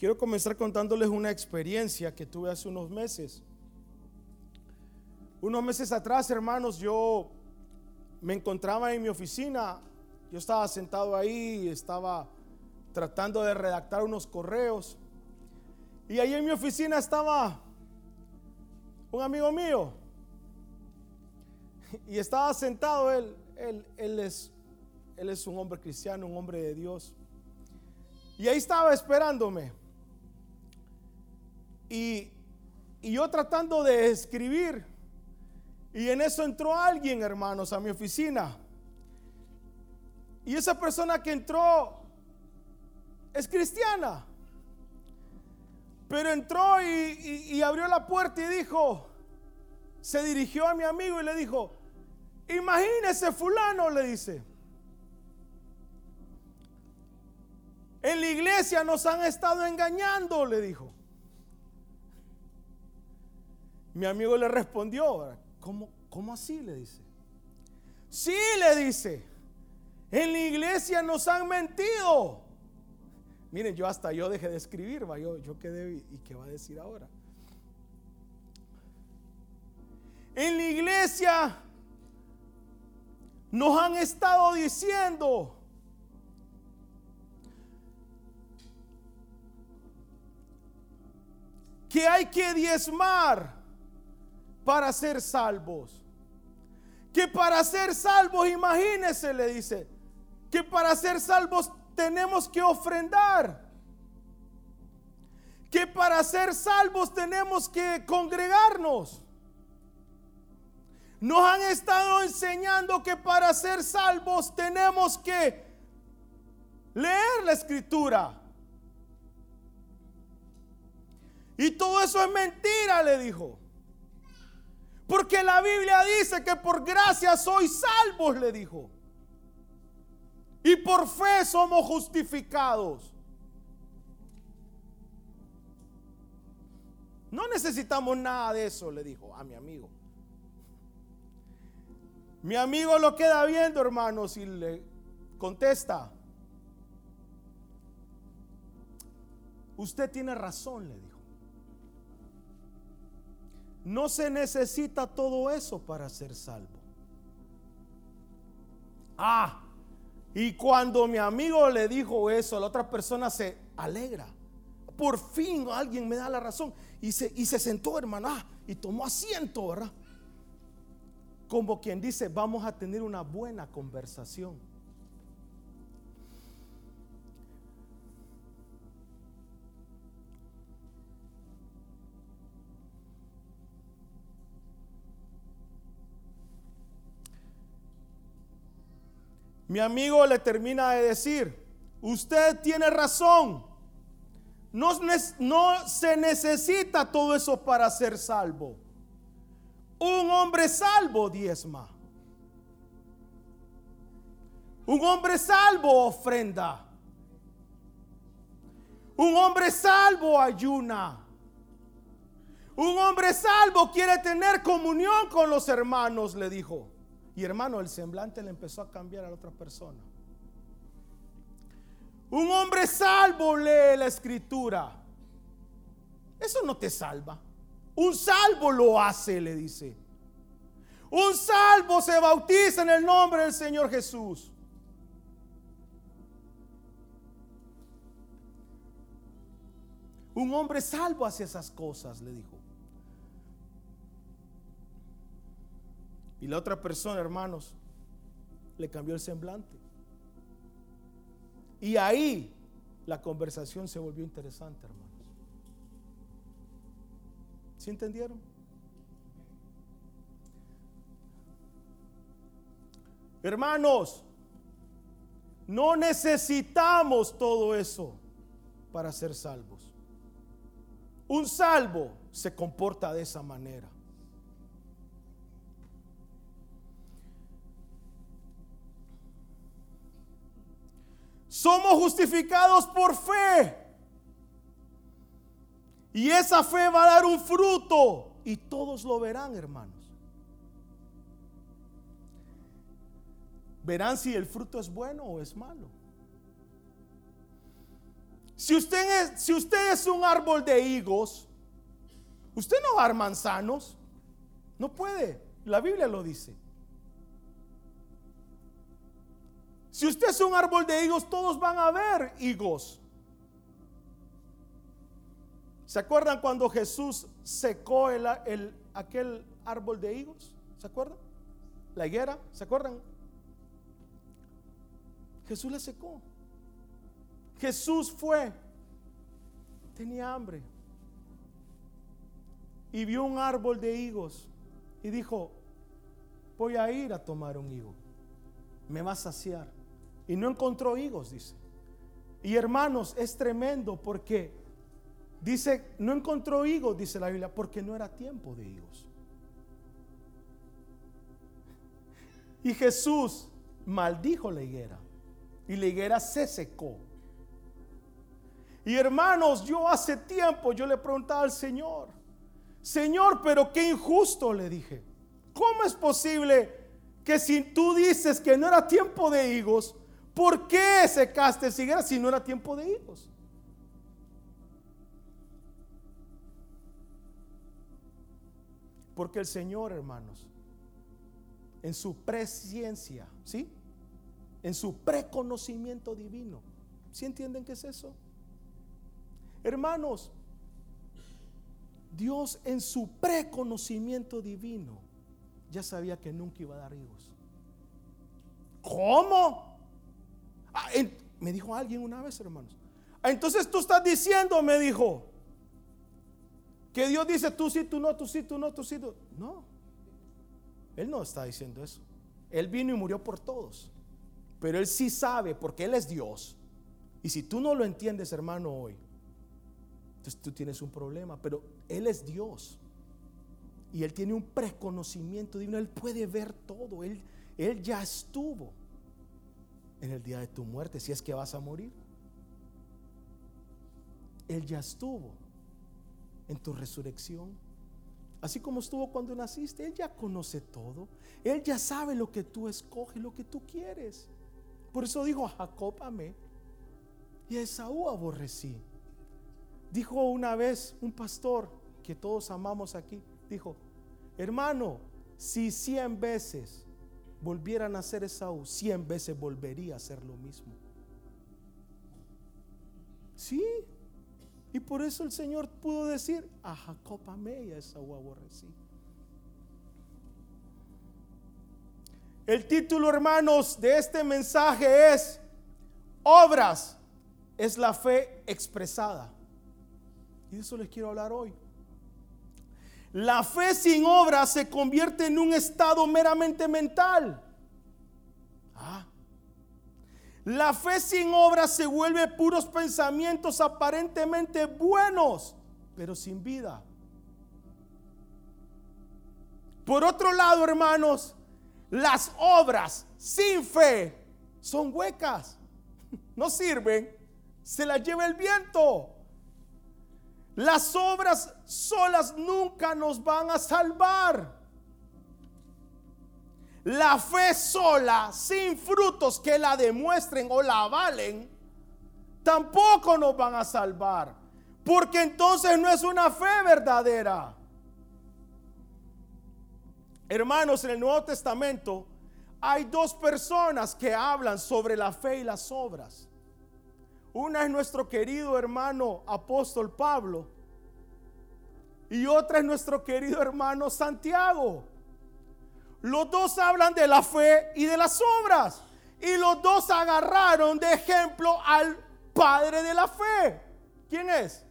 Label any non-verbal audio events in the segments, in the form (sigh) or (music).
Quiero comenzar contándoles una experiencia que tuve hace unos meses. Unos meses atrás, hermanos, yo me encontraba en mi oficina. Yo estaba sentado ahí, estaba tratando de redactar unos correos. Y ahí en mi oficina estaba un amigo mío. Y estaba sentado él. Él, él, es, él es un hombre cristiano, un hombre de Dios. Y ahí estaba esperándome. Y, y yo tratando de escribir. Y en eso entró alguien, hermanos, a mi oficina. Y esa persona que entró es cristiana. Pero entró y, abrió la puerta y dijo, se dirigió a mi amigo y le dijo, imagínese fulano, le dice. En la iglesia nos han estado engañando, le dijo. Mi amigo le respondió, ¿cómo, cómo así? Le dice. Sí, le dice. En la iglesia nos han mentido. Miren, yo hasta yo dejé de escribir, ¿va? Yo, yo quedé y qué va a decir ahora. En la iglesia nos han estado diciendo que hay que diezmar para ser salvos. Que para ser salvos, imagínense, le dice, que para ser salvos tenemos que ofrendar. Que para ser salvos tenemos que congregarnos. Nos han estado enseñando que para ser salvos tenemos que leer la escritura. Y todo eso es mentira, le dijo. Porque la Biblia dice que por gracia sois salvos, le dijo. Y por fe somos justificados. No necesitamos nada de eso, le dijo a mi amigo. Mi amigo lo queda viendo, hermanos, y le contesta. Usted tiene razón, le dijo. No se necesita todo eso para ser salvo. Ah, y cuando mi amigo le dijo eso, la otra persona se alegra. Por fin alguien me da la razón. Y se, y se sentó, hermano, ah, y tomó asiento, ¿verdad? Como quien dice, vamos a tener una buena conversación. Mi amigo le termina de decir, usted tiene razón. No, se necesita todo eso para ser salvo. Un hombre salvo diezma. Un hombre salvo ofrenda. Un hombre salvo ayuna. Un hombre salvo quiere tener comunión con los hermanos, le dijo. Y hermano, el semblante le empezó a cambiar a la otra persona. Un hombre salvo lee la escritura. Eso no te salva. Un salvo lo hace, le dice. Un salvo se bautiza en el nombre del Señor Jesús. Un hombre salvo hace esas cosas, le dijo. Y la otra persona, hermanos, le cambió el semblante. Y ahí la conversación se volvió interesante, hermanos. ¿Sí entendieron? Hermanos, no necesitamos todo eso para ser salvos. Un salvo se comporta de esa manera. Somos justificados por fe. Y esa fe va a dar un fruto. Y todos lo verán, hermanos. Verán si el fruto es bueno o es malo. Si usted es, si usted es un árbol de higos, usted no va a dar manzanos. No puede. La Biblia lo dice. Si usted es un árbol de higos, todos van a ver higos. ¿Se acuerdan cuando Jesús secó el, aquel árbol de higos? ¿Se acuerdan? La higuera, ¿se acuerdan? Jesús la secó. Jesús fue, tenía hambre y vio un árbol de higos y dijo, voy a ir a tomar un higo, me va a saciar. Y no encontró higos, dice. Y hermanos, es tremendo porque dice, no encontró higos, dice la Biblia, porque no era tiempo de higos. Y Jesús maldijo la higuera y la higuera se secó. Y hermanos, yo hace tiempo yo le preguntaba al Señor, Señor, pero qué injusto le dije. ¿Cómo es posible que si tú dices que no era tiempo de higos, ¿por qué secaste higuera si no era tiempo de higos? Porque el Señor, hermanos, en su presciencia, ¿sí? En su preconocimiento divino. ¿Sí entienden qué es eso? Hermanos, Dios en su preconocimiento divino ya sabía que nunca iba a dar hijos. ¿Cómo? Ah, me dijo alguien una vez, hermanos. Ah, entonces tú estás diciendo, me dijo, que Dios dice tú sí, tú no, tú sí, tú no, tú sí. No, Él no está diciendo eso. Él vino y murió por todos. Pero Él sí sabe, porque Él es Dios. Y si tú no lo entiendes, hermano, hoy, entonces tú tienes un problema, pero Él es Dios. Y Él tiene un preconocimiento divino, Él puede ver todo, Él, Él ya estuvo en el día de tu muerte, si es que vas a morir. Él ya estuvo en tu resurrección. Así como estuvo cuando naciste, Él ya conoce todo. Él ya sabe lo que tú escoges, lo que tú quieres. Por eso dijo, a Jacob y a Esaú aborrecí. Dijo una vez un pastor que todos amamos aquí, dijo, hermano, si cien veces volvieran a ser Esaú, cien veces volvería a ser lo mismo. Sí, y por eso el Señor pudo decir, a Jacob amé y a Esaú aborrecí. El título, hermanos, de este mensaje es, obras es la fe expresada. Y de eso les quiero hablar hoy. La fe sin obra se convierte en un estado meramente mental. Ah. La fe sin obra se vuelve puros pensamientos aparentemente buenos, pero sin vida. Por otro lado, hermanos, las obras sin fe son huecas. (laughs) No sirven. Se las lleva el viento. Las obras solas nunca nos van a salvar. La fe sola, sin frutos que la demuestren o la avalen, tampoco nos van a salvar. Porque entonces no es una fe verdadera. Hermanos, en el Nuevo Testamento hay dos personas que hablan sobre la fe y las obras. Una es nuestro querido hermano apóstol Pablo y otra es nuestro querido hermano Santiago. Los dos hablan de la fe y de las obras. Y los dos agarraron de ejemplo al padre de la fe. ¿Quién es?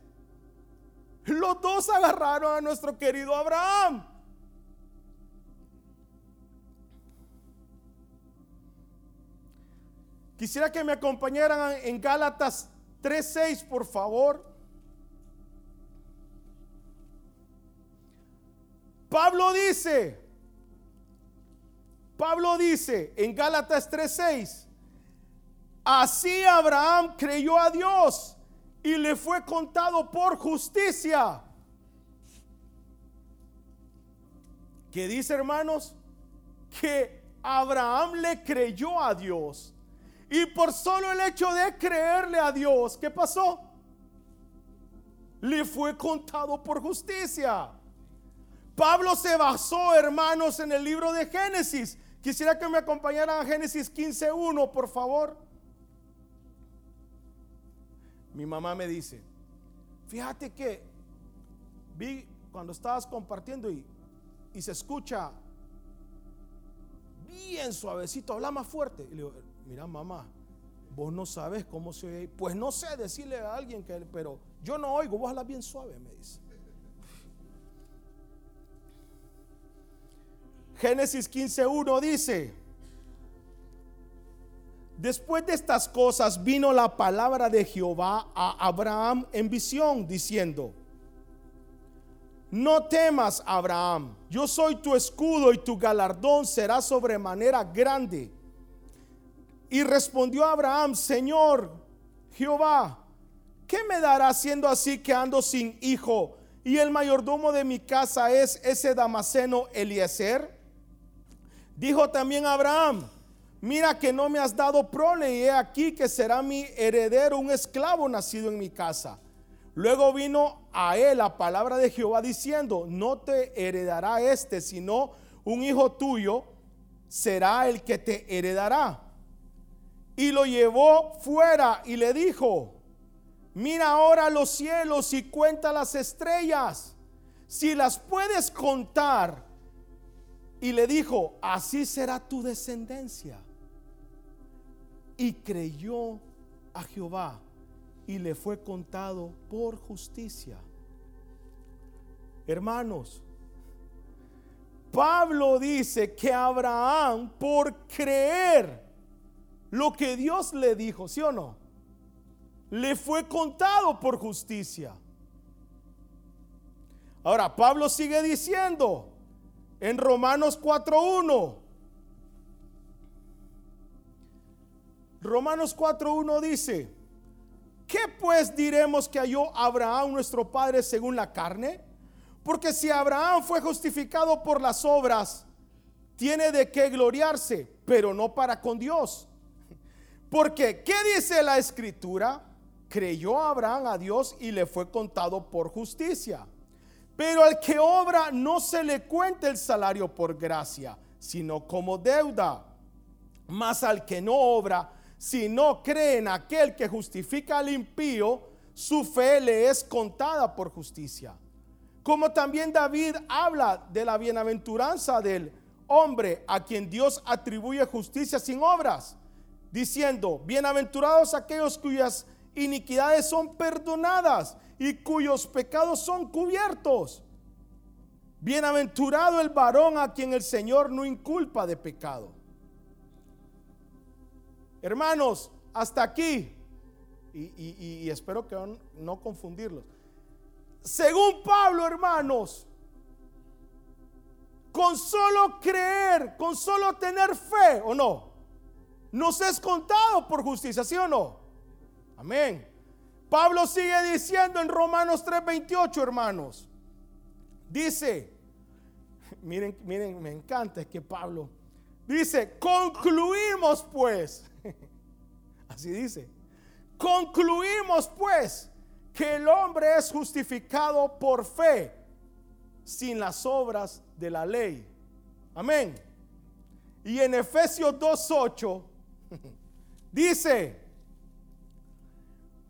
Los dos agarraron a nuestro querido Abraham. Quisiera que me acompañaran en Gálatas 3:6, por favor. Pablo dice, Pablo dice en Gálatas 3:6, así Abraham creyó a Dios y le fue contado por justicia. ¿Qué dice hermanos? Que Abraham le creyó a Dios y por solo el hecho de creerle a Dios, ¿qué pasó? le fue contado por justicia. Pablo se basó, hermanos, en el libro de Génesis. Quisiera que me acompañaran a Génesis 15.1, por favor. Mi mamá me dice, fíjate que vi cuando estabas compartiendo y, y se escucha bien suavecito, habla más fuerte. Y le digo, mira mamá, vos no sabes cómo se oye. Pues no sé decirle a alguien que, pero yo no oigo, vos hablas bien suave, me dice. Génesis 15.1 dice, después de estas cosas vino la palabra de Jehová a Abraham en visión, diciendo, no temas, Abraham, yo soy tu escudo y tu galardón será sobremanera grande. Y respondió Abraham, Señor Jehová, ¿qué me dará siendo así que ando sin hijo? Y el mayordomo de mi casa es ese Damaseno Eliezer. Dijo también Abraham, mira que no me has dado prole y he aquí que será mi heredero un esclavo nacido en mi casa. Luego vino a él la palabra de Jehová diciendo, no te heredará este, sino un hijo tuyo será el que te heredará. Y lo llevó fuera y le dijo, mira ahora los cielos y cuenta las estrellas, si las puedes contar. Y le dijo, así será tu descendencia. Y creyó a Jehová y le fue contado por justicia. Hermanos, Pablo dice que Abraham, por creer lo que Dios le dijo, ¿sí o no? Le fue contado por justicia. Ahora, Pablo sigue diciendo en Romanos 4.1. Romanos 4.1 dice, ¿Qué pues diremos que halló Abraham nuestro padre según la carne? Porque si Abraham fue justificado por las obras, tiene de qué gloriarse, pero no para con Dios. Porque, ¿qué dice la escritura? Creyó Abraham a Dios y le fue contado por justicia. Pero al que obra no se le cuenta el salario por gracia, sino como deuda. Mas al que no obra, si no cree en aquel que justifica al impío, su fe le es contada por justicia. Como también David habla de la bienaventuranza del hombre a quien Dios atribuye justicia sin obras, diciendo, bienaventurados aquellos cuyas iniquidades son perdonadas y cuyos pecados son cubiertos. Bienaventurado el varón a quien el Señor no inculpa de pecado. Hermanos, hasta aquí, y, espero que no, confundirlos. Según Pablo, hermanos, con solo creer, con solo tener fe o no, nos es contado por justicia, ¿sí o no? Amén. Pablo sigue diciendo en Romanos 3:28, hermanos. Dice, (laughs) miren, miren, me encanta es que Pablo dice, concluimos pues (laughs) Así dice. Concluimos pues que el hombre es justificado por fe sin las obras de la ley. Amén. Y en Efesios 2.8 (laughs) dice,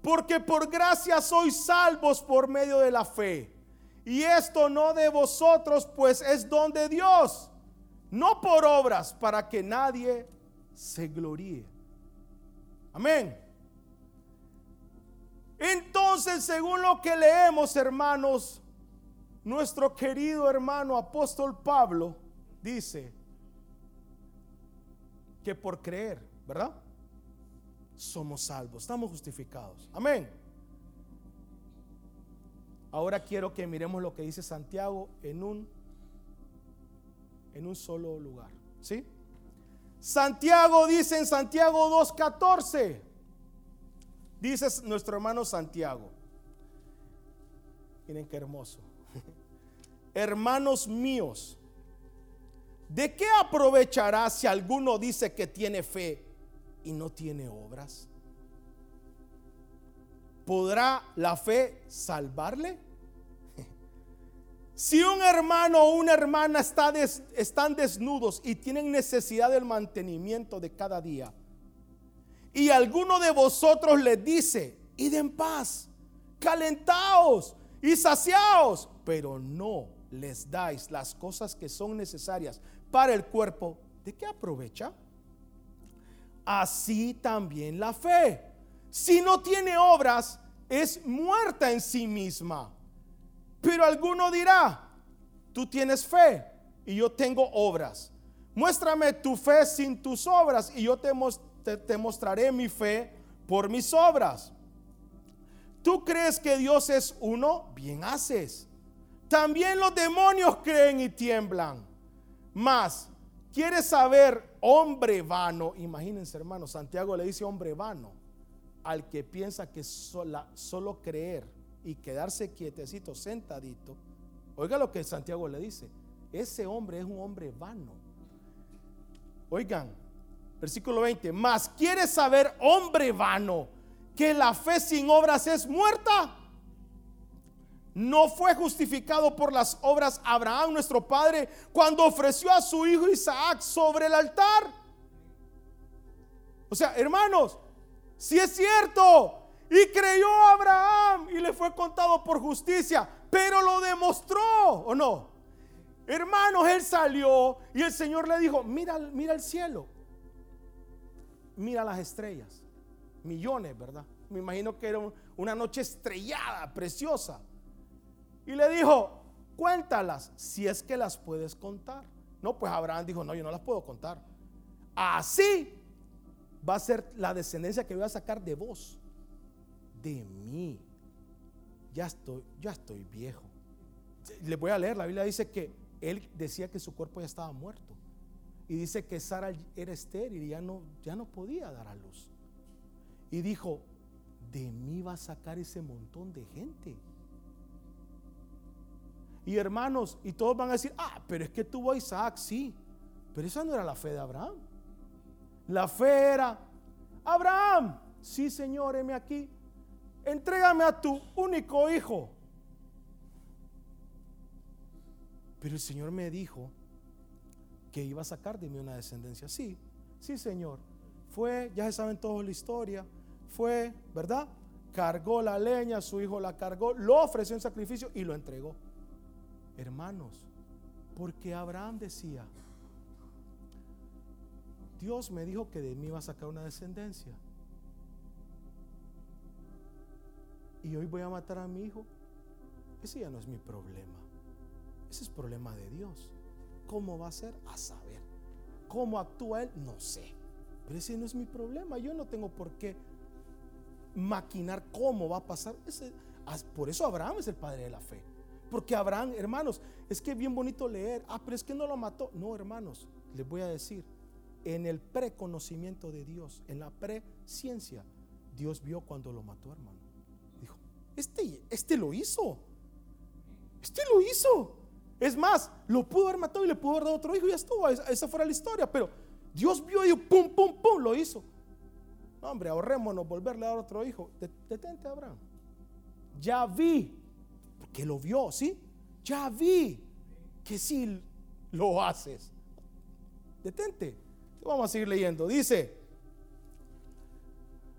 porque por gracia sois salvos por medio de la fe. Y esto no de vosotros, pues es don de Dios, no por obras, para que nadie se gloríe. Amén. Entonces, según lo que leemos, hermanos, nuestro querido hermano apóstol Pablo dice que por creer, ¿verdad? Somos salvos, estamos justificados. Amén. Ahora quiero que miremos lo que dice Santiago en un en un solo lugar, ¿sí? Santiago dice en Santiago 2.14, dice nuestro hermano Santiago. Miren qué hermoso. (laughs) Hermanos míos, ¿de qué aprovechará si alguno dice que tiene fe y no tiene obras? ¿podrá la fe salvarle? (laughs) Si un hermano o una hermana está están desnudos y tienen necesidad del mantenimiento de cada día, y alguno de vosotros les dice, id en paz, calentaos y saciaos, pero no les dais las cosas que son necesarias para el cuerpo, ¿de qué aprovecha? Así también la fe, si no tiene obras, es muerta en sí misma. Pero alguno dirá, tú tienes fe y yo tengo obras. Muéstrame tu fe sin tus obras y yo te, mostraré mi fe por mis obras. ¿Tú crees que Dios es uno? Bien haces. También los demonios creen y tiemblan. Más, ¿quieres saber, hombre vano? Imagínense, hermano, Santiago le dice hombre vano al que piensa que solo creer y quedarse quietecito, sentadito, oiga lo que Santiago le dice, ese hombre es un hombre vano. Oigan, versículo 20, más quieres saber, hombre vano, que la fe sin obras es muerta. No fue justificado por las obras Abraham, nuestro padre, cuando ofreció a su hijo Isaac sobre el altar. O sea, hermanos, si es cierto, y creyó Abraham y le fue contado por justicia, pero lo demostró, ¿o no? Hermanos, él salió y el Señor le dijo, mira, mira el cielo, mira las estrellas, millones, ¿verdad? Me imagino que era una noche estrellada, preciosa. Y le dijo, cuéntalas si es que las puedes contar. No, pues Abraham dijo, no, yo no las puedo contar. Así va a ser la descendencia que voy a sacar de vos de mí. Ya estoy, ya estoy viejo. Le voy a leer, la Biblia dice que él decía que su cuerpo ya estaba muerto. Y dice que Sara era estéril y ya no, ya no podía dar a luz. Y dijo, de mí va a sacar ese montón de gente. Y hermanos, y todos van a decir, ah, pero es que tuvo Isaac, sí. Pero esa no era la fe de Abraham. La fe era, Abraham, sí Señor, heme aquí entrégame a tu único hijo. Pero el Señor me dijo que iba a sacar de mí una descendencia. Sí, sí, Señor. Fue, ya se saben todos la historia. Fue, ¿verdad? Cargó la leña, su hijo la cargó, lo ofreció en sacrificio y lo entregó. Hermanos, porque Abraham decía, Dios me dijo que de mí iba a sacar una descendencia. y hoy voy a matar a mi hijo, ese ya no es mi problema. Ese es problema de Dios. ¿Cómo va a ser? A saber. ¿Cómo actúa Él? No sé. Pero ese no es mi problema. Yo no tengo por qué maquinar cómo va a pasar. por eso Abraham es el padre de la fe. Porque Abraham, hermanos, es que bien bonito leer. Ah, pero es que no lo mató. No, hermanos, les voy a decir. En el preconocimiento de Dios, en la presciencia, Dios vio cuando lo mató, hermano. Este, este lo hizo. Este lo hizo. Es más, lo pudo haber matado y le pudo haber dado otro hijo y ya estuvo. Esa fuera la historia. Pero Dios vio y pum, pum, pum, lo hizo. No, hombre, ahorrémonos volverle a dar otro hijo. Detente, Abraham. Ya vi, porque lo vio, ¿sí? Ya vi que sí lo haces. Detente. Vamos a seguir leyendo. Dice,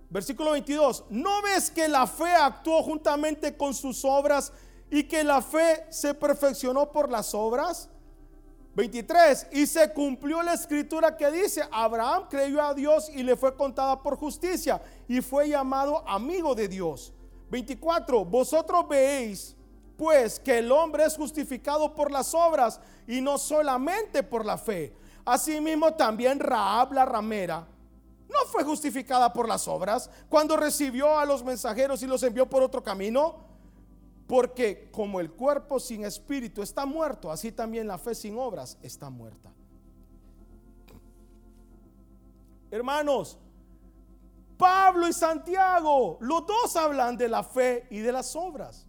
Versículo 22. ¿No ves que la fe actuó juntamente con sus obras y que la fe se perfeccionó por las obras? 23. Y se cumplió la escritura que dice, Abraham creyó a Dios y le fue contada por justicia y fue llamado amigo de Dios. 24. Vosotros veis pues que el hombre es justificado por las obras y no solamente por la fe. Asimismo también Raab la ramera no fue justificada por las obras cuando recibió a los mensajeros y los envió por otro camino. Porque como el cuerpo sin espíritu está muerto, así también la fe sin obras está muerta. Hermanos, Pablo y Santiago, los dos hablan de la fe y de las obras.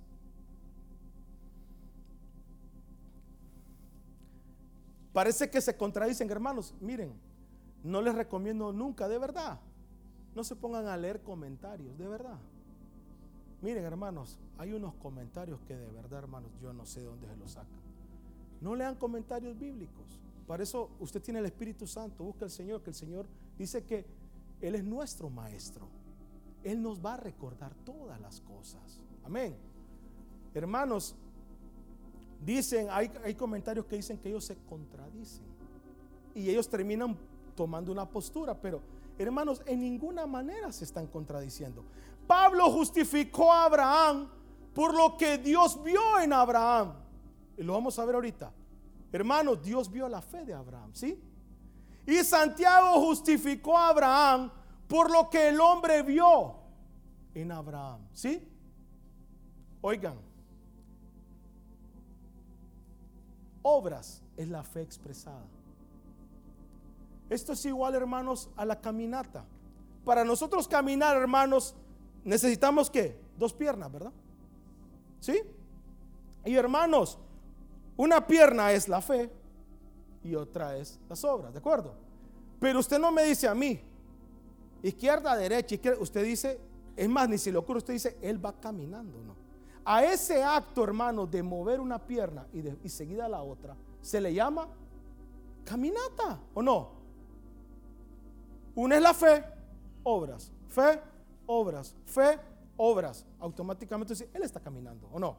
Parece que se contradicen, hermanos. Miren, no les recomiendo nunca, de verdad. No se pongan a leer comentarios, de verdad. Miren, hermanos, hay unos comentarios que de verdad, hermanos, yo no sé de dónde se los sacan. No lean comentarios bíblicos. Para eso usted tiene el Espíritu Santo, busca al Señor, que el Señor dice que Él es nuestro maestro. Él nos va a recordar todas las cosas. Amén. Hermanos, dicen, hay, hay comentarios que dicen que ellos se contradicen. Y ellos terminan tomando una postura, pero hermanos, en ninguna manera se están contradiciendo. Pablo justificó a Abraham por lo que Dios vio en Abraham. Y lo vamos a ver ahorita. Hermanos, Dios vio la fe de Abraham, ¿sí? Y Santiago justificó a Abraham por lo que el hombre vio en Abraham, ¿sí? Oigan, obras es la fe expresada. Esto es igual, hermanos, a la caminata. Para nosotros caminar, hermanos, necesitamos que dos piernas, ¿verdad? ¿Sí? Y hermanos, una pierna es la fe y otra es las obras, ¿de acuerdo? Pero usted no me dice a mí, izquierda, derecha, izquierda, usted dice, es más, ni si le ocurre, usted dice, él va caminando, ¿no? A ese acto, hermano, de mover una pierna y, de, seguida la otra, se le llama caminata, ¿o no? Una es la fe, obras. Fe, obras. Fe, obras. Automáticamente él está caminando, ¿o no?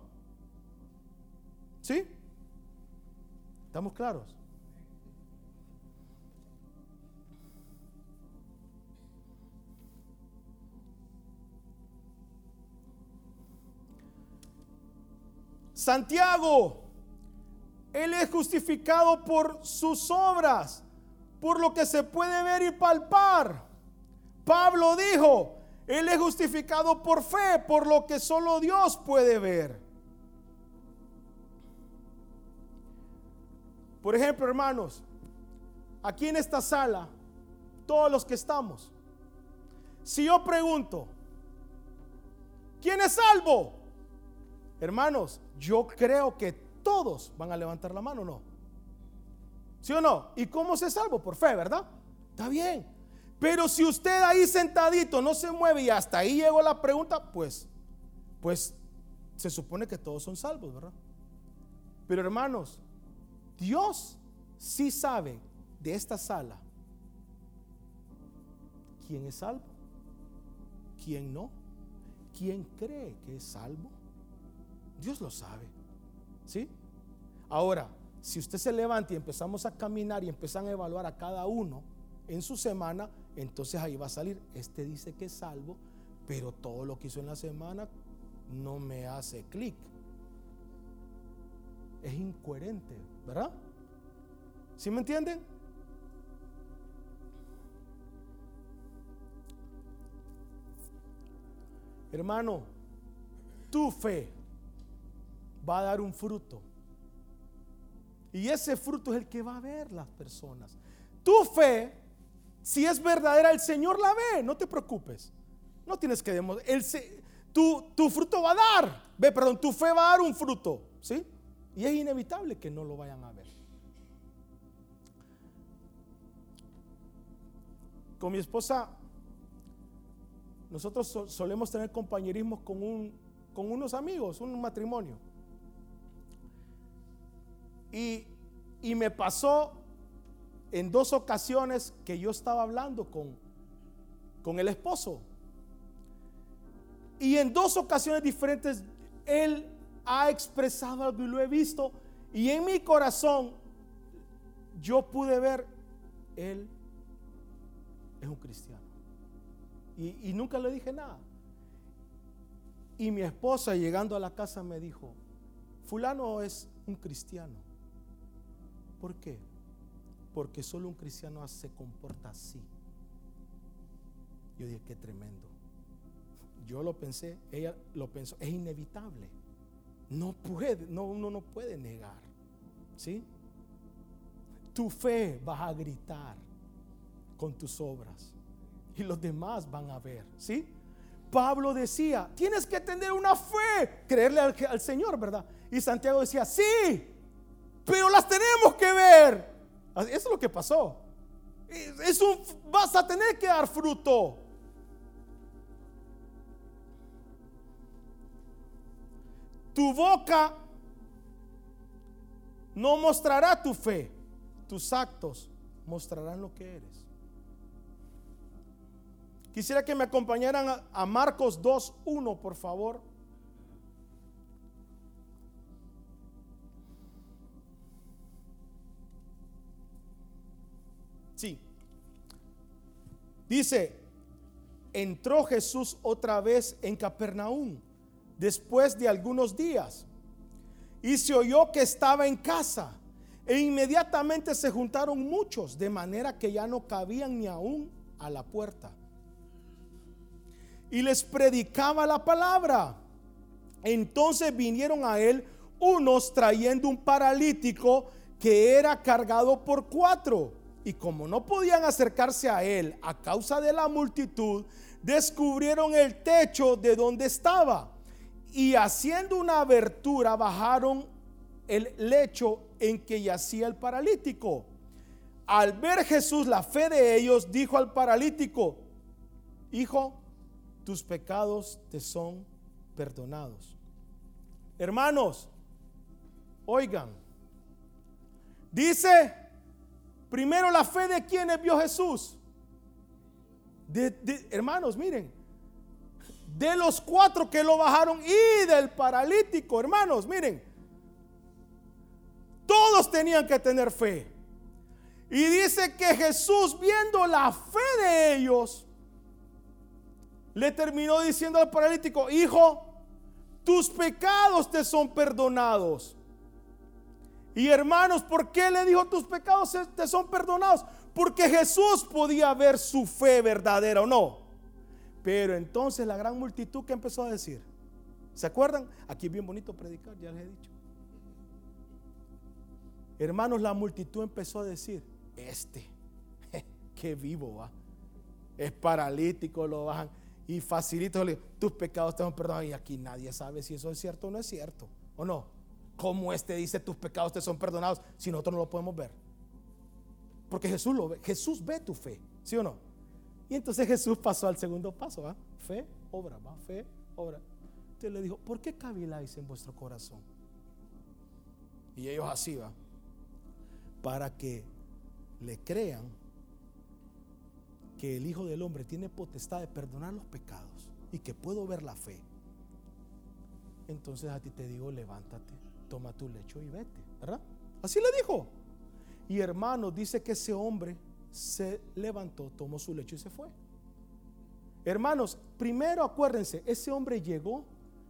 ¿Sí? ¿Estamos claros? Santiago, él es justificado por sus obras por lo que se puede ver y palpar. Pablo dijo, Él es justificado por fe, por lo que solo Dios puede ver. Por ejemplo, hermanos, aquí en esta sala, todos los que estamos, si yo pregunto, ¿quién es salvo? Hermanos, yo creo que todos van a levantar la mano, ¿no? ¿Sí o no? ¿Y cómo se salvo? Por fe, ¿verdad? Está bien. Pero si usted ahí sentadito no se mueve y hasta ahí llegó la pregunta, pues, pues se supone que todos son salvos, ¿verdad? Pero hermanos, Dios sí sabe de esta sala quién es salvo, quién no, quién cree que es salvo. Dios lo sabe, ¿sí? Ahora, si usted se levanta y empezamos a caminar y empiezan a evaluar a cada uno en su semana, entonces ahí va a salir, este dice que es salvo, pero todo lo que hizo en la semana no me hace clic. Es incoherente, ¿verdad? ¿Sí me entienden? Hermano, tu fe va a dar un fruto y ese fruto es el que va a ver las personas. Tu fe, si es verdadera, el Señor la ve, no te preocupes. No tienes que demostrar. Tu, tu fruto va a dar, ve, perdón, tu fe va a dar un fruto, ¿sí? Y es inevitable que no lo vayan a ver. Con mi esposa, nosotros solemos tener compañerismo con, un, con unos amigos, un matrimonio. Y, me pasó en dos ocasiones que yo estaba hablando con, con el esposo. Y en dos ocasiones diferentes él ha expresado algo y lo he visto. Y en mi corazón yo pude ver, él es un cristiano. Y, y, nunca le dije nada. Y mi esposa llegando a la casa me dijo, fulano es un cristiano. ¿Por qué? Porque solo un cristiano se comporta así. Yo dije, qué tremendo. Yo lo pensé, ella lo pensó, es inevitable. No puede, no, uno no puede negar. ¿Sí? Tu fe vas a gritar con tus obras y los demás van a ver. ¿Sí? Pablo decía, tienes que tener una fe, creerle al, al Señor, ¿verdad? Y Santiago decía, sí, pero las tenemos que ver. Eso es lo que pasó. Es un, vas a tener que dar fruto. Tu boca no mostrará tu fe, tus actos mostrarán lo que eres. Quisiera que me acompañaran a, Marcos 2.1, por favor. Dice, entró Jesús otra vez en Capernaum después de algunos días y se oyó que estaba en casa e inmediatamente se juntaron muchos de manera que ya no cabían ni aún a la puerta y les predicaba la palabra. Entonces vinieron a él unos trayendo un paralítico que era cargado por cuatro. Y como no podían acercarse a él a causa de la multitud, descubrieron el techo de donde estaba. Y haciendo una abertura bajaron el lecho en que yacía el paralítico. Al ver Jesús la fe de ellos, dijo al paralítico, hijo, tus pecados te son perdonados. Hermanos, oigan, dice primero la fe de quienes vio Jesús. De, hermanos, miren, de los cuatro que lo bajaron y del paralítico, hermanos, miren, todos tenían que tener fe. Y dice que Jesús, viendo la fe de ellos, le terminó diciendo al paralítico, hijo, tus pecados te son perdonados. Y hermanos, ¿por qué le dijo tus pecados te son perdonados? Porque Jesús podía ver su fe verdadera o no. Pero entonces la gran multitud que empezó a decir, ¿se acuerdan? Aquí es bien bonito predicar, ya les he dicho. Hermanos, la multitud empezó a decir, este, (laughs) qué vivo va, es paralítico, lo bajan y facilito tus pecados te son perdonados. Y aquí nadie sabe si eso es cierto o no es cierto. ¿O no? ¿Cómo este dice tus pecados te son perdonados si nosotros no lo podemos ver? Porque Jesús lo ve. Jesús ve tu fe. ¿Sí o no? Y entonces Jesús pasó al segundo paso. ¿va? Fe, obra. ¿va? Fe, obra. Entonces le dijo, ¿por qué caviláis en vuestro corazón? Y ellos así va. Para que le crean que el Hijo del Hombre tiene potestad de perdonar los pecados y que puedo ver la fe, entonces a ti te digo, levántate, toma tu lecho y vete, ¿verdad? Así le dijo. Y hermano, dice que ese hombre se levantó, tomó su lecho y se fue. Hermanos, primero acuérdense, ese hombre llegó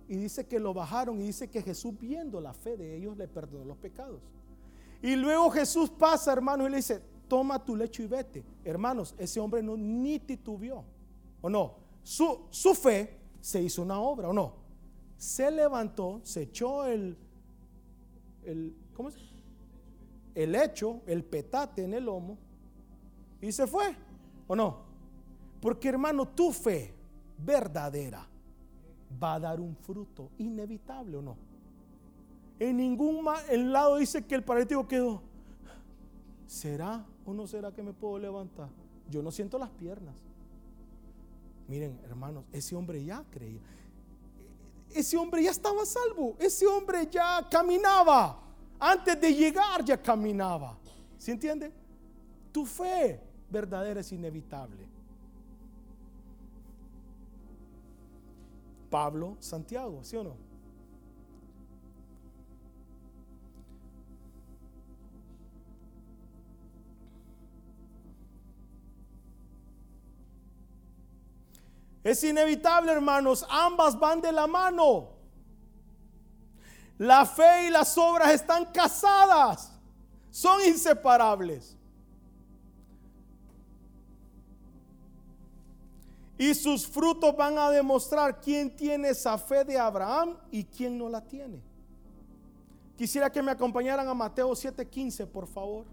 y dice que lo bajaron y dice que Jesús viendo la fe de ellos le perdonó los pecados. Y luego Jesús pasa, hermano, y le dice, toma tu lecho y vete. Hermanos, ese hombre no ni titubeó, ¿o no? Su, su fe se hizo una obra, ¿o no? Se levantó, se echó el, el, ¿cómo es? El hecho, el petate en el lomo y se fue, ¿o no? Porque hermano, tu fe verdadera va a dar un fruto inevitable, ¿o no? En ningún lado dice que el paralítico quedó. ¿Será ¿O no será que me puedo levantar? Yo no siento las piernas. Miren, hermanos, ese hombre ya creía. Ese hombre ya estaba salvo. Ese hombre ya caminaba. Antes de llegar ya caminaba. ¿Se entiende? Tu fe verdadera es inevitable. Pablo, Santiago, ¿sí o no? Es inevitable, hermanos, ambas van de la mano. La fe y las obras están casadas, son inseparables. Y sus frutos van a demostrar quién tiene esa fe de Abraham y quién no la tiene. Quisiera que me acompañaran a Mateo 7:15, por favor.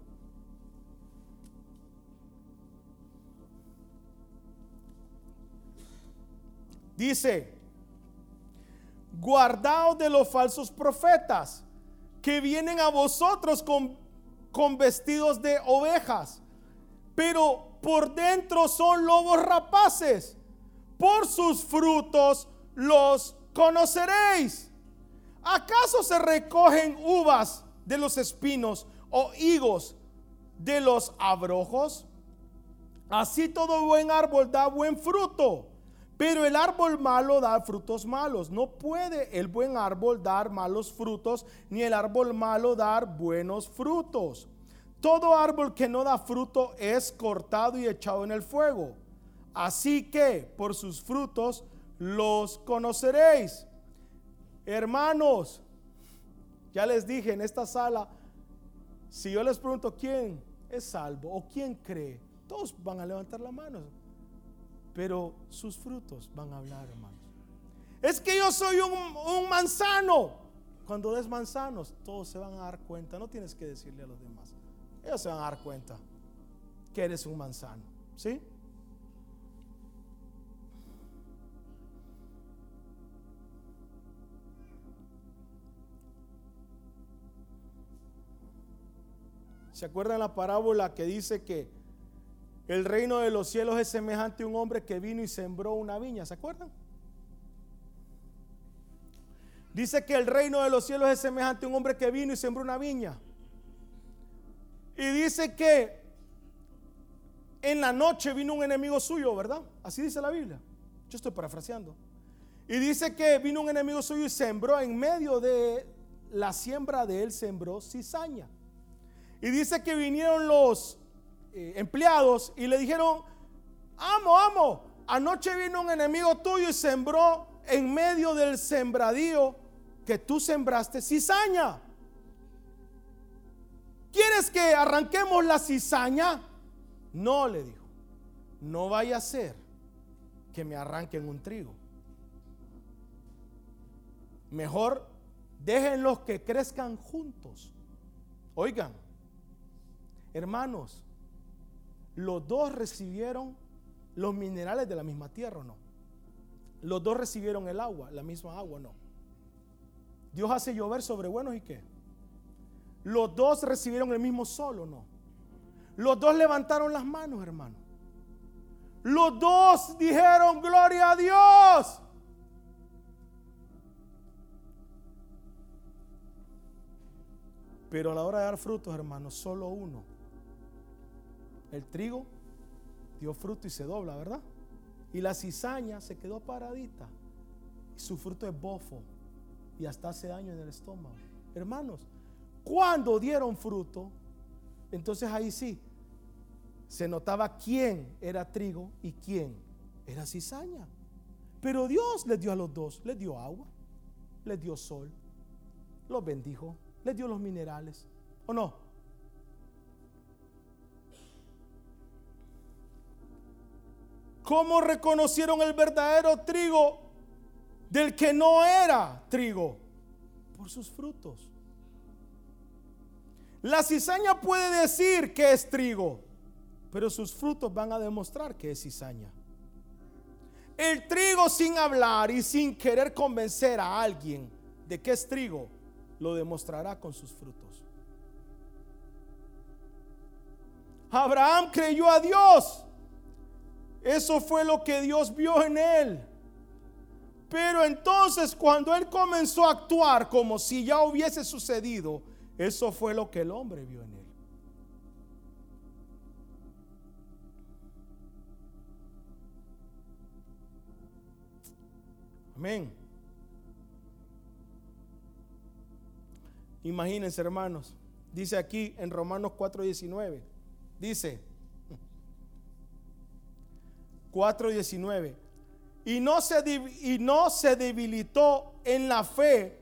Dice, guardaos de los falsos profetas que vienen a vosotros con, con vestidos de ovejas, pero por dentro son lobos rapaces. Por sus frutos los conoceréis. ¿Acaso se recogen uvas de los espinos o higos de los abrojos? Así todo buen árbol da buen fruto, pero el árbol malo da frutos malos. No puede el buen árbol dar malos frutos, ni el árbol malo dar buenos frutos. Todo árbol que no da fruto es cortado y echado en el fuego. Así que por sus frutos los conoceréis. Hermanos, ya les dije en esta sala, si yo les pregunto quién es salvo o quién cree, todos van a levantar la mano. Pero sus frutos van a hablar, hermanos. Es que yo soy un, manzano. Cuando des manzanos, todos se van a dar cuenta. No tienes que decirle a los demás. Ellos se van a dar cuenta que eres un manzano. ¿Sí? ¿Se acuerdan la parábola que dice que el reino de los cielos es semejante a un hombre que vino y sembró una viña? ¿Se acuerdan? Dice que el reino de los cielos es semejante a un hombre que vino y sembró una viña. Y dice que en la noche vino un enemigo suyo, ¿verdad? Así dice la Biblia. Yo estoy parafraseando. Y dice que vino un enemigo suyo y sembró en medio de la siembra de él, sembró cizaña. Y dice que vinieron los eh, empleados y le dijeron, amo, amo, anoche vino un enemigo tuyo y sembró en medio del sembradío que tú sembraste cizaña. ¿Quieres que arranquemos la cizaña? No, le dijo, no vaya a ser que me arranquen un trigo. Mejor déjenlos que crezcan juntos. Oigan, Hermanos, los dos recibieron los minerales de la misma tierra, ¿o no? Los dos recibieron el agua, la misma agua, ¿no? Dios hace llover sobre buenos y qué? Los dos recibieron el mismo sol, ¿o no? Los dos levantaron las manos, hermano. Los dos dijeron, gloria a Dios. Pero a la hora de dar frutos, hermanos, solo uno el trigo dio fruto y se dobla, ¿verdad? Y la cizaña se quedó paradita. Y su fruto es bofo. Y hasta hace daño en el estómago. Hermanos, cuando dieron fruto, entonces ahí sí, se notaba quién era trigo y quién era cizaña. Pero Dios les dio a los dos, les dio agua, les dio sol, los bendijo, les dio los minerales. ¿O no? ¿Cómo reconocieron el verdadero trigo del que no era trigo? Por sus frutos. La cizaña puede decir que es trigo, pero sus frutos van a demostrar que es cizaña. El trigo sin hablar y sin querer convencer a alguien de que es trigo, lo demostrará con sus frutos. Abraham creyó a Dios eso fue lo que Dios vio en él. Pero entonces cuando él comenzó a actuar como si ya hubiese sucedido, eso fue lo que el hombre vio en él. Amén. Imagínense, hermanos. Dice aquí en Romanos 4:19. Dice, 4:19. Y no, se, y no se debilitó en la fe.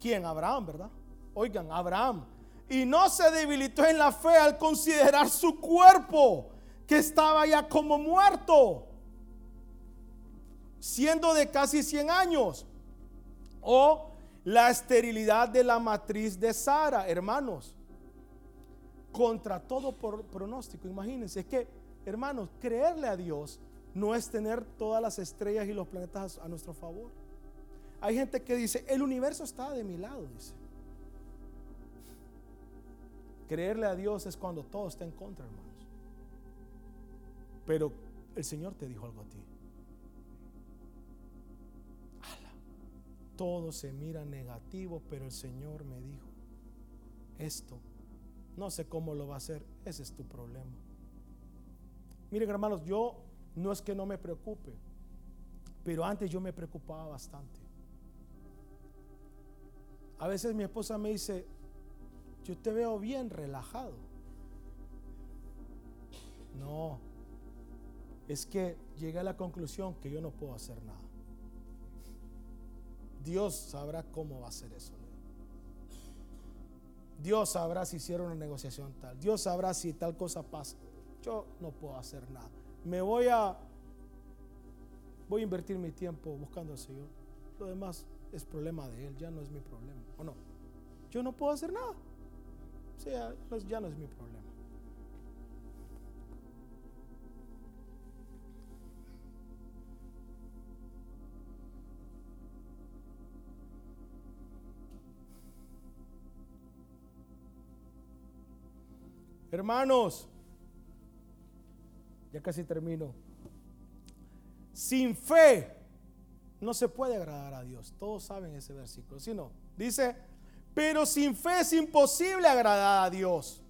¿Quién? Abraham, ¿verdad? Oigan, Abraham. Y no se debilitó en la fe al considerar su cuerpo, que estaba ya como muerto, siendo de casi 100 años. O la esterilidad de la matriz de Sara, hermanos. Contra todo pronóstico, imagínense, es que Hermanos, creerle a Dios no es tener todas las estrellas y los planetas a nuestro favor. Hay gente que dice, el universo está de mi lado, dice. Creerle a Dios es cuando todo está en contra, hermanos. Pero el Señor te dijo algo a ti. todo se mira negativo, pero el Señor me dijo, esto, no sé cómo lo va a hacer, ese es tu problema. Miren hermanos, yo no es que no me preocupe, pero antes yo me preocupaba bastante. A veces mi esposa me dice, yo te veo bien relajado. No, es que llegué a la conclusión que yo no puedo hacer nada. Dios sabrá cómo va a hacer eso. Dios sabrá si hicieron una negociación tal. Dios sabrá si tal cosa pasa. Yo no puedo hacer nada. Me voy a voy a invertir mi tiempo buscando al Señor. Lo demás es problema de Él, ya no es mi problema. ¿O no? Yo no puedo hacer nada. O sea, ya no es mi problema. Hermanos, ya casi termino. Sin fe no se puede agradar a Dios. Todos saben ese versículo. Si no, dice, pero sin fe es imposible agradar a Dios.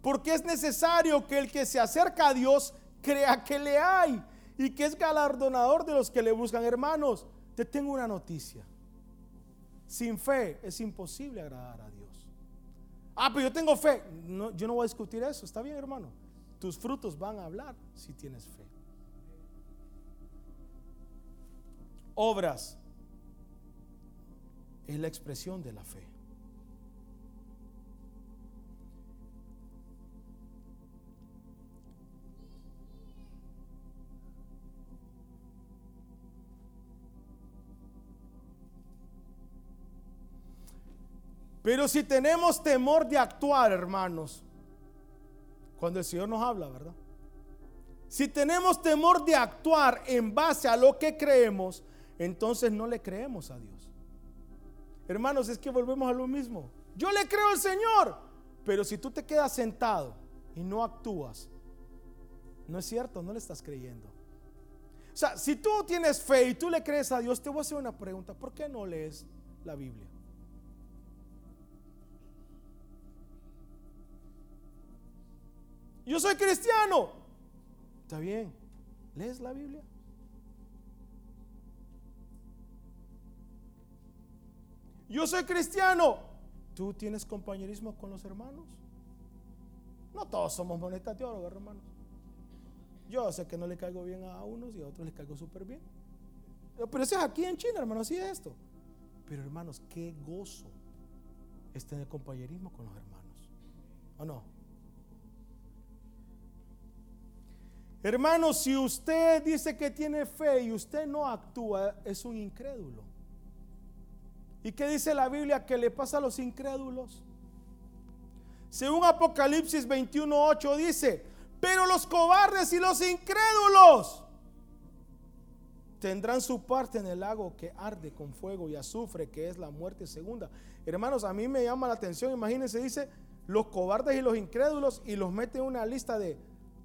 Porque es necesario que el que se acerca a Dios crea que le hay y que es galardonador de los que le buscan. Hermanos, te tengo una noticia. Sin fe es imposible agradar a Dios. Ah, pero yo tengo fe. No, yo no voy a discutir eso. Está bien, hermano. Tus frutos van a hablar si tienes fe. Obras es la expresión de la fe. Pero si tenemos temor de actuar, hermanos, cuando el Señor nos habla, ¿verdad? Si tenemos temor de actuar en base a lo que creemos, entonces no le creemos a Dios. Hermanos, es que volvemos a lo mismo. Yo le creo al Señor, pero si tú te quedas sentado y no actúas, no es cierto, no le estás creyendo. O sea, si tú tienes fe y tú le crees a Dios, te voy a hacer una pregunta. ¿Por qué no lees la Biblia? Yo soy cristiano. Está bien. ¿Lees la Biblia? Yo soy cristiano. ¿Tú tienes compañerismo con los hermanos? No todos somos monetas de oro, hermanos. Yo sé que no le caigo bien a unos y a otros les caigo súper bien. Pero eso es aquí en China, hermanos, así es esto. Pero hermanos, qué gozo es tener compañerismo con los hermanos. ¿O no? Hermano, si usted dice que tiene fe y usted no actúa, es un incrédulo. ¿Y qué dice la Biblia que le pasa a los incrédulos? Según Apocalipsis 21:8 dice, pero los cobardes y los incrédulos tendrán su parte en el lago que arde con fuego y azufre, que es la muerte segunda. Hermanos, a mí me llama la atención, imagínense, dice, los cobardes y los incrédulos y los mete en una lista de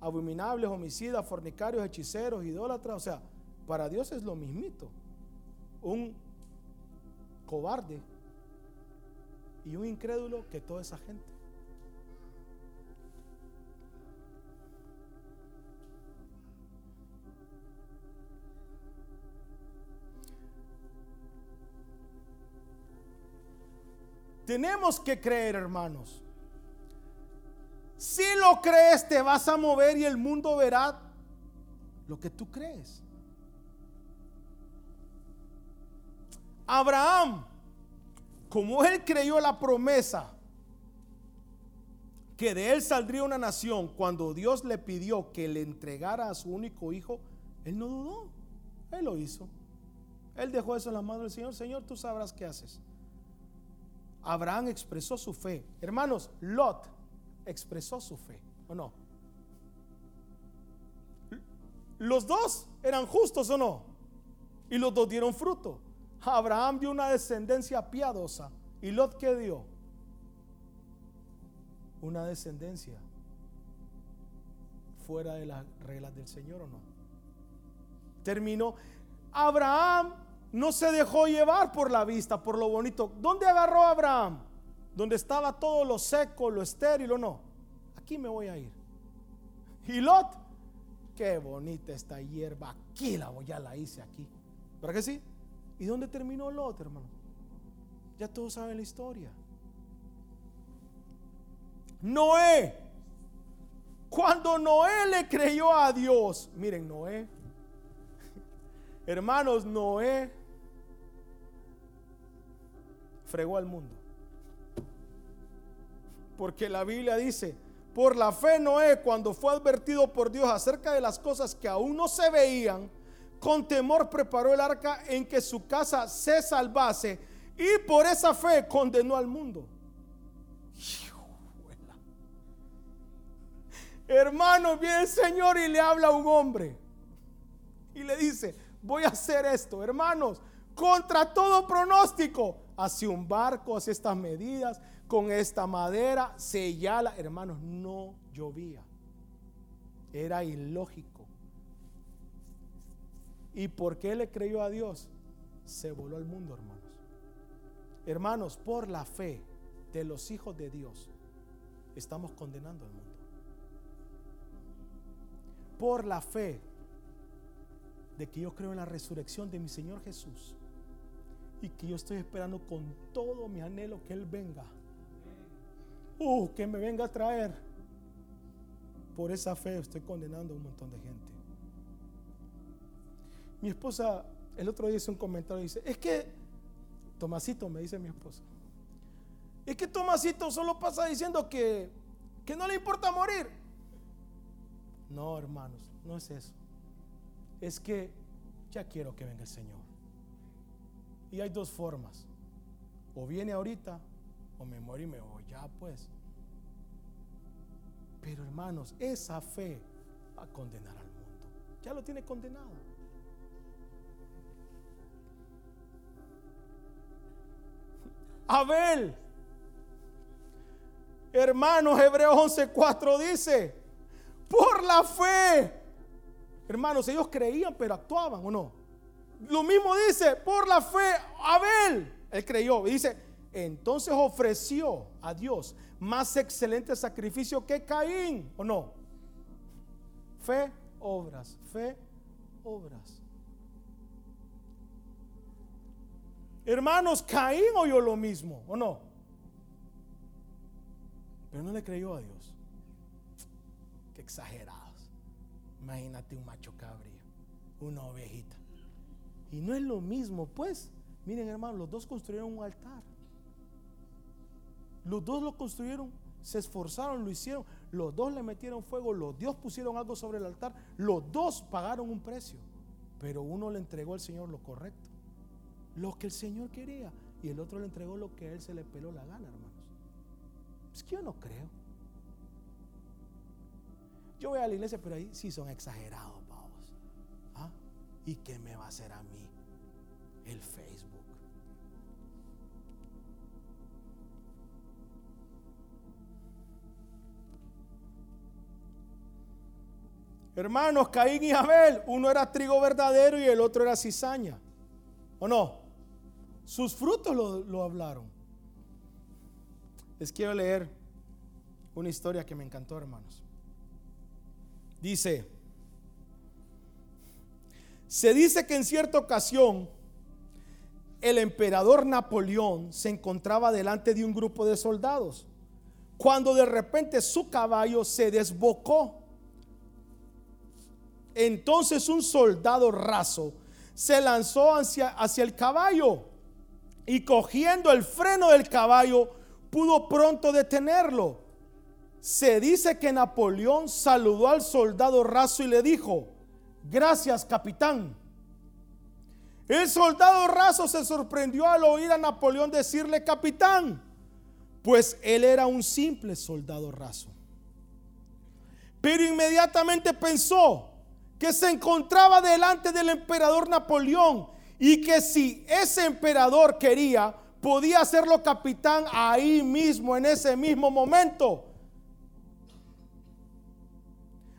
abominables, homicidas, fornicarios, hechiceros, idólatras. O sea, para Dios es lo mismito. Un cobarde y un incrédulo que toda esa gente. Tenemos que creer, hermanos. Si lo crees, te vas a mover y el mundo verá lo que tú crees. Abraham, como él creyó la promesa que de él saldría una nación, cuando Dios le pidió que le entregara a su único hijo, él no dudó, él lo hizo. Él dejó eso en las manos del Señor. Señor, tú sabrás qué haces. Abraham expresó su fe. Hermanos, Lot expresó su fe, ¿o no? Los dos eran justos o no? Y los dos dieron fruto. Abraham dio una descendencia piadosa. ¿Y Lot qué dio? Una descendencia fuera de las reglas del Señor o no. Terminó. Abraham no se dejó llevar por la vista, por lo bonito. ¿Dónde agarró Abraham? Donde estaba todo lo seco, lo estéril o no. Aquí me voy a ir. Y Lot, qué bonita esta hierba. Aquí la voy, ya la hice aquí. ¿Para qué sí? ¿Y dónde terminó Lot, hermano? Ya todos saben la historia. Noé. Cuando Noé le creyó a Dios, miren, Noé, (laughs) hermanos, Noé fregó al mundo. Porque la Biblia dice, por la fe Noé, cuando fue advertido por Dios acerca de las cosas que aún no se veían, con temor preparó el arca en que su casa se salvase y por esa fe condenó al mundo. Hermano, viene el Señor y le habla a un hombre. Y le dice, voy a hacer esto. Hermanos, contra todo pronóstico, hacia un barco, hacia estas medidas, con esta madera, sellala. Hermanos, no llovía. Era ilógico. ¿Y por qué le creyó a Dios? Se voló al mundo, hermanos. Hermanos, por la fe de los hijos de Dios, estamos condenando al mundo. Por la fe de que yo creo en la resurrección de mi Señor Jesús y que yo estoy esperando con todo mi anhelo que Él venga. Uh, que me venga a traer. Por esa fe estoy condenando a un montón de gente. Mi esposa el otro día hizo un comentario y dice, es que, Tomasito, me dice mi esposa, es que Tomasito solo pasa diciendo que, que no le importa morir. No, hermanos, no es eso. Es que ya quiero que venga el Señor. Y hay dos formas. O viene ahorita o me muero y me voy. Ya pues. Pero hermanos, esa fe va a condenar al mundo. Ya lo tiene condenado. (laughs) Abel. Hermanos, Hebreos 11:4 dice, por la fe. Hermanos, ellos creían, pero actuaban o no. Lo mismo dice, por la fe, Abel, él creyó. Dice, entonces ofreció a Dios más excelente sacrificio que Caín, ¿o no? Fe, obras, fe, obras. Hermanos, Caín oyó lo mismo, ¿o no? Pero no le creyó a Dios exagerados. Imagínate un macho cabrío, una ovejita. Y no es lo mismo, pues. Miren, hermano, los dos construyeron un altar. Los dos lo construyeron, se esforzaron, lo hicieron. Los dos le metieron fuego, los dos pusieron algo sobre el altar. Los dos pagaron un precio. Pero uno le entregó al Señor lo correcto, lo que el Señor quería. Y el otro le entregó lo que a él se le peló la gana, hermanos. Es que yo no creo. Yo voy a la iglesia, pero ahí sí son exagerados, vamos. ¿Ah? ¿Y qué me va a hacer a mí el Facebook? Hermanos, Caín y Abel, uno era trigo verdadero y el otro era cizaña. ¿O no? Sus frutos lo, lo hablaron. Les quiero leer una historia que me encantó, hermanos. Dice, se dice que en cierta ocasión el emperador Napoleón se encontraba delante de un grupo de soldados, cuando de repente su caballo se desbocó. Entonces un soldado raso se lanzó hacia, hacia el caballo y cogiendo el freno del caballo pudo pronto detenerlo se dice que Napoleón saludó al soldado raso y le dijo, gracias capitán. El soldado raso se sorprendió al oír a Napoleón decirle capitán, pues él era un simple soldado raso. Pero inmediatamente pensó que se encontraba delante del emperador Napoleón y que si ese emperador quería, podía hacerlo capitán ahí mismo, en ese mismo momento.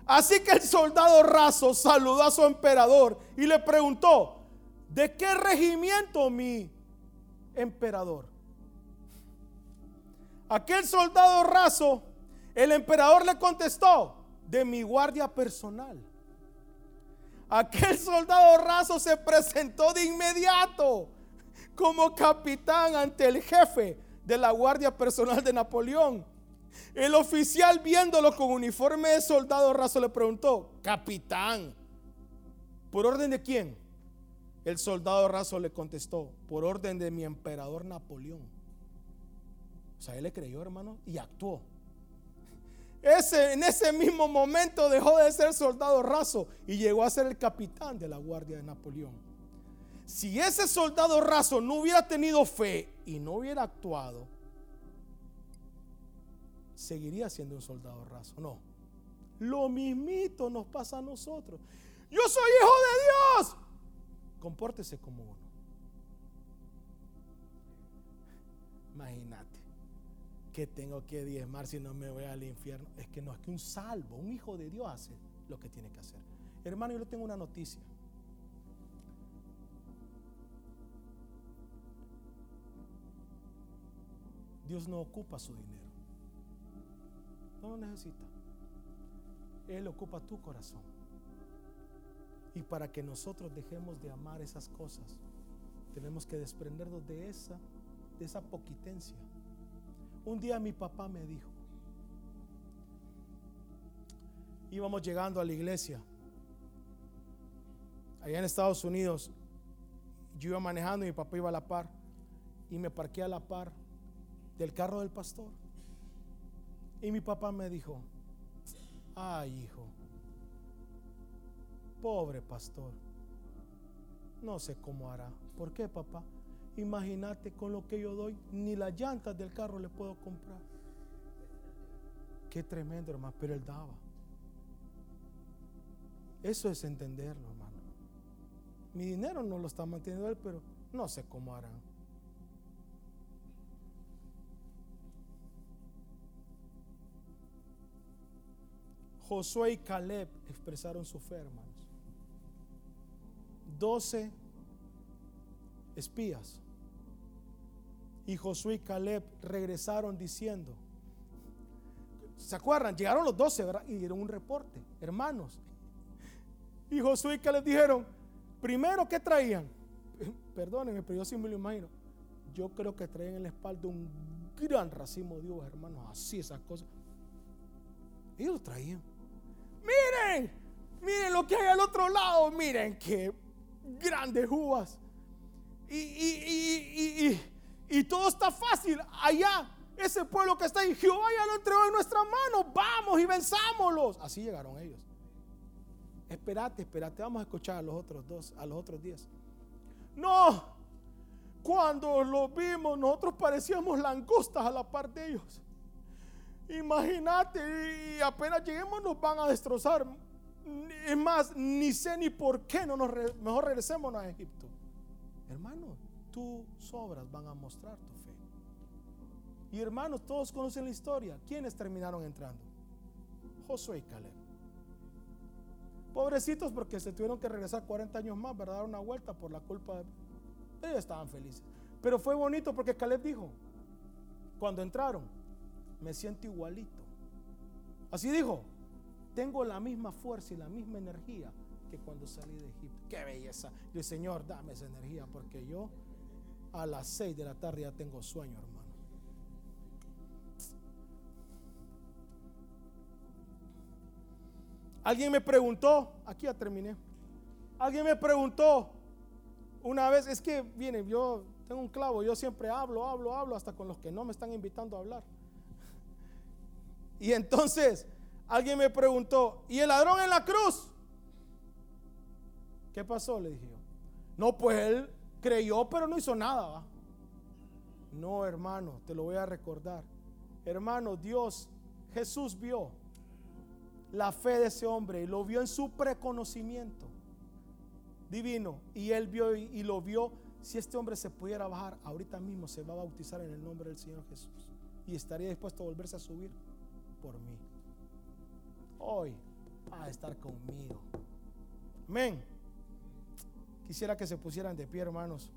Así que el soldado raso saludó a su emperador y le preguntó, ¿de qué regimiento mi emperador? Aquel soldado raso, el emperador le contestó, de mi guardia personal. Aquel soldado raso se presentó de inmediato como capitán ante el jefe de la guardia personal de Napoleón. El oficial viéndolo con uniforme de soldado raso le preguntó, capitán, ¿por orden de quién? El soldado raso le contestó, por orden de mi emperador Napoleón. O sea, él le creyó, hermano, y actuó. Ese, en ese mismo momento dejó de ser soldado raso y llegó a ser el capitán de la guardia de Napoleón. Si ese soldado raso no hubiera tenido fe y no hubiera actuado, seguiría siendo un soldado raso. No. Lo mismito nos pasa a nosotros. Yo soy hijo de Dios. Compórtese como uno. Imagínate que tengo que diezmar si no me voy al infierno. Es que no, es que un salvo, un hijo de Dios hace lo que tiene que hacer. Hermano, yo le tengo una noticia. Dios no ocupa su dinero. No lo necesita. Él ocupa tu corazón. Y para que nosotros dejemos de amar esas cosas, tenemos que desprendernos de esa, de esa poquitencia un día mi papá me dijo, íbamos llegando a la iglesia, allá en Estados Unidos, yo iba manejando y mi papá iba a la par y me parqué a la par del carro del pastor. Y mi papá me dijo, ay hijo, pobre pastor, no sé cómo hará. ¿Por qué papá? Imagínate con lo que yo doy, ni las llantas del carro le puedo comprar. Qué tremendo, hermano, pero él daba. Eso es entenderlo, hermano. Mi dinero no lo está manteniendo él, pero no sé cómo harán. Josué y Caleb expresaron su fe, hermanos. Doce espías y Josué y Caleb regresaron diciendo, ¿se acuerdan? Llegaron los doce, Y dieron un reporte, hermanos. Y Josué y Caleb dijeron, primero, ¿qué traían? (laughs) Perdónenme, pero yo sí me lo imagino. Yo creo que traían en la espalda un gran racimo de Dios, hermanos, así esas cosas. Ellos traían. Miren, miren lo que hay al otro lado, miren qué grandes uvas. Y, y, y y todo está fácil. Allá, ese pueblo que está ahí, Jehová ya lo entregó en nuestras manos. Vamos y venzámoslos. Así llegaron ellos. Espérate, espérate, vamos a escuchar a los otros dos, a los otros diez. No, cuando los vimos, nosotros parecíamos langostas a la par de ellos. Imagínate, y apenas lleguemos nos van a destrozar. Es más, ni sé ni por qué no nos mejor regresemos a Egipto. Hermano, tus obras van a mostrar tu fe. Y hermanos, todos conocen la historia. ¿Quiénes terminaron entrando? Josué y Caleb. Pobrecitos porque se tuvieron que regresar 40 años más, ¿verdad? Dar una vuelta por la culpa de... Ellos estaban felices. Pero fue bonito porque Caleb dijo, cuando entraron, me siento igualito. Así dijo, tengo la misma fuerza y la misma energía que cuando salí de Egipto. Qué belleza. Y Señor, dame esa energía porque yo a las 6 de la tarde ya tengo sueño, hermano. Alguien me preguntó, aquí ya terminé. Alguien me preguntó una vez, es que viene, yo tengo un clavo, yo siempre hablo, hablo, hablo, hasta con los que no me están invitando a hablar. (laughs) Y entonces alguien me preguntó, ¿y el ladrón en la cruz? ¿Qué pasó? Le dije yo. No, pues él creyó, pero no hizo nada. No, hermano, te lo voy a recordar. Hermano, Dios, Jesús vio la fe de ese hombre y lo vio en su preconocimiento divino. Y él vio y, lo vio. Si este hombre se pudiera bajar, ahorita mismo se va a bautizar en el nombre del Señor Jesús. Y estaría dispuesto a volverse a subir por mí. Hoy va a estar conmigo. Amén. Quisiera que se pusieran de pie, hermanos.